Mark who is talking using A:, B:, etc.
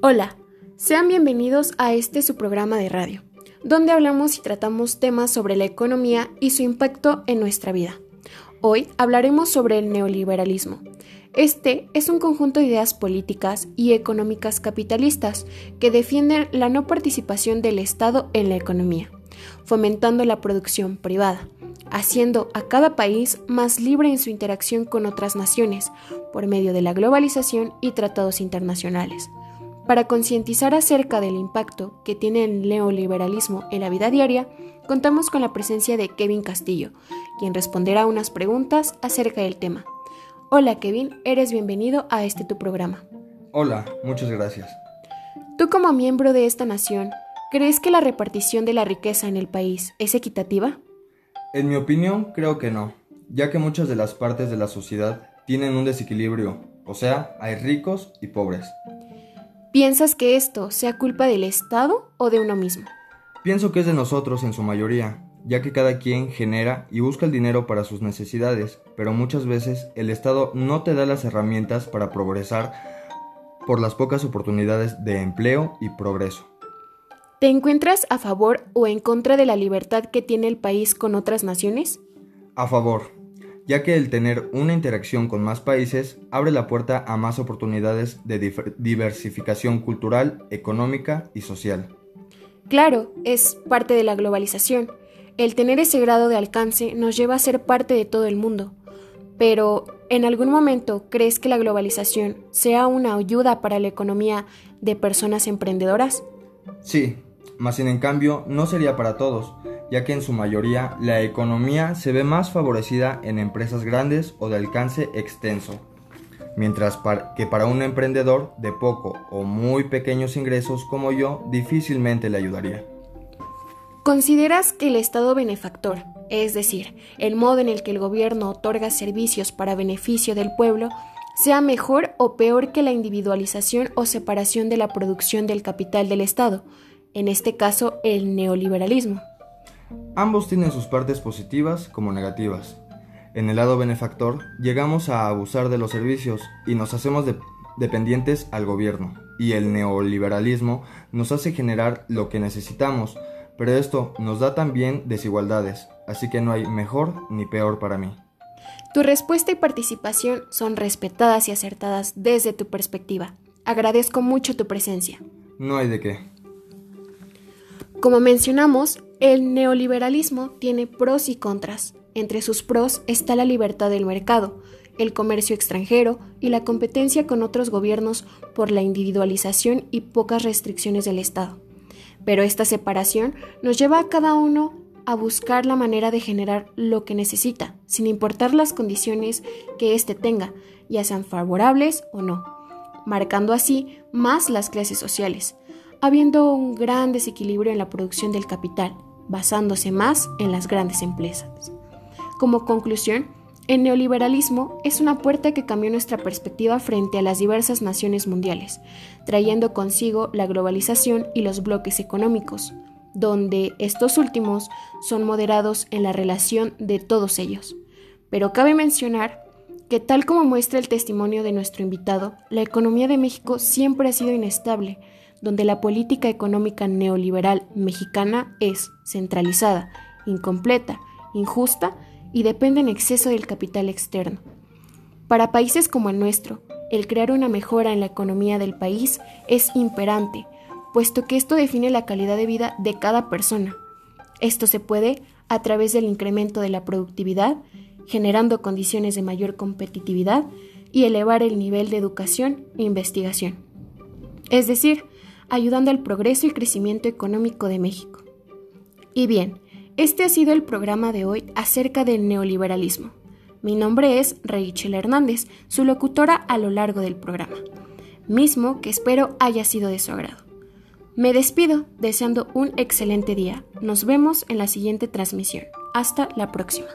A: Hola, sean bienvenidos a este su programa de radio, donde hablamos y tratamos temas sobre la economía y su impacto en nuestra vida. Hoy hablaremos sobre el neoliberalismo. Este es un conjunto de ideas políticas y económicas capitalistas que defienden la no participación del Estado en la economía, fomentando la producción privada, haciendo a cada país más libre en su interacción con otras naciones por medio de la globalización y tratados internacionales. Para concientizar acerca del impacto que tiene el neoliberalismo en la vida diaria, contamos con la presencia de Kevin Castillo, quien responderá unas preguntas acerca del tema. Hola Kevin, eres bienvenido a este tu programa.
B: Hola, muchas gracias.
A: Tú como miembro de esta nación, ¿crees que la repartición de la riqueza en el país es equitativa?
B: En mi opinión, creo que no, ya que muchas de las partes de la sociedad tienen un desequilibrio, o sea, hay ricos y pobres.
A: ¿Piensas que esto sea culpa del Estado o de uno mismo?
B: Pienso que es de nosotros en su mayoría, ya que cada quien genera y busca el dinero para sus necesidades, pero muchas veces el Estado no te da las herramientas para progresar por las pocas oportunidades de empleo y progreso.
A: ¿Te encuentras a favor o en contra de la libertad que tiene el país con otras naciones?
B: A favor, ya que el tener una interacción con más países abre la puerta a más oportunidades de diversificación cultural, económica y social.
A: Claro, es parte de la globalización. El tener ese grado de alcance nos lleva a ser parte de todo el mundo. Pero, ¿en algún momento crees que la globalización sea una ayuda para la economía de personas emprendedoras?
B: Sí, mas sin en cambio no sería para todos, ya que en su mayoría la economía se ve más favorecida en empresas grandes o de alcance extenso, mientras que para un emprendedor de poco o muy pequeños ingresos como yo difícilmente le ayudaría.
A: ¿Consideras que el Estado benefactor, es decir, el modo en el que el gobierno otorga servicios para beneficio del pueblo, sea mejor o peor que la individualización o separación de la producción del capital del Estado, en este caso el neoliberalismo?
B: Ambos tienen sus partes positivas como negativas. En el lado benefactor, llegamos a abusar de los servicios y nos hacemos dependientes al gobierno, y el neoliberalismo nos hace generar lo que necesitamos, pero esto nos da también desigualdades, así que no hay mejor ni peor para mí.
A: Tu respuesta y participación son respetadas y acertadas desde tu perspectiva. Agradezco mucho tu presencia.
B: No hay de qué.
A: Como mencionamos, el neoliberalismo tiene pros y contras. Entre sus pros está la libertad del mercado, el comercio extranjero y la competencia con otros gobiernos por la individualización y pocas restricciones del Estado. Pero esta separación nos lleva a cada uno a buscar la manera de generar lo que necesita, sin importar las condiciones que éste tenga, ya sean favorables o no, marcando así más las clases sociales, habiendo un gran desequilibrio en la producción del capital, basándose más en las grandes empresas. Como conclusión, el neoliberalismo es una puerta que cambió nuestra perspectiva frente a las diversas naciones mundiales, trayendo consigo la globalización y los bloques económicos, donde estos últimos son moderados en la relación de todos ellos. Pero cabe mencionar que tal como muestra el testimonio de nuestro invitado, la economía de México siempre ha sido inestable, donde la política económica neoliberal mexicana es centralizada, incompleta, injusta y depende en exceso del capital externo. Para países como el nuestro, el crear una mejora en la economía del país es imperante, puesto que esto define la calidad de vida de cada persona. Esto se puede a través del incremento de la productividad, generando condiciones de mayor competitividad y elevar el nivel de educación e investigación. Es decir, ayudando al progreso y crecimiento económico de México. Y bien, este ha sido el programa de hoy acerca del neoliberalismo. Mi nombre es Rachel Hernández, su locutora a lo largo del programa, mismo que espero haya sido de su agrado. Me despido deseando un excelente día. Nos vemos en la siguiente transmisión. Hasta la próxima.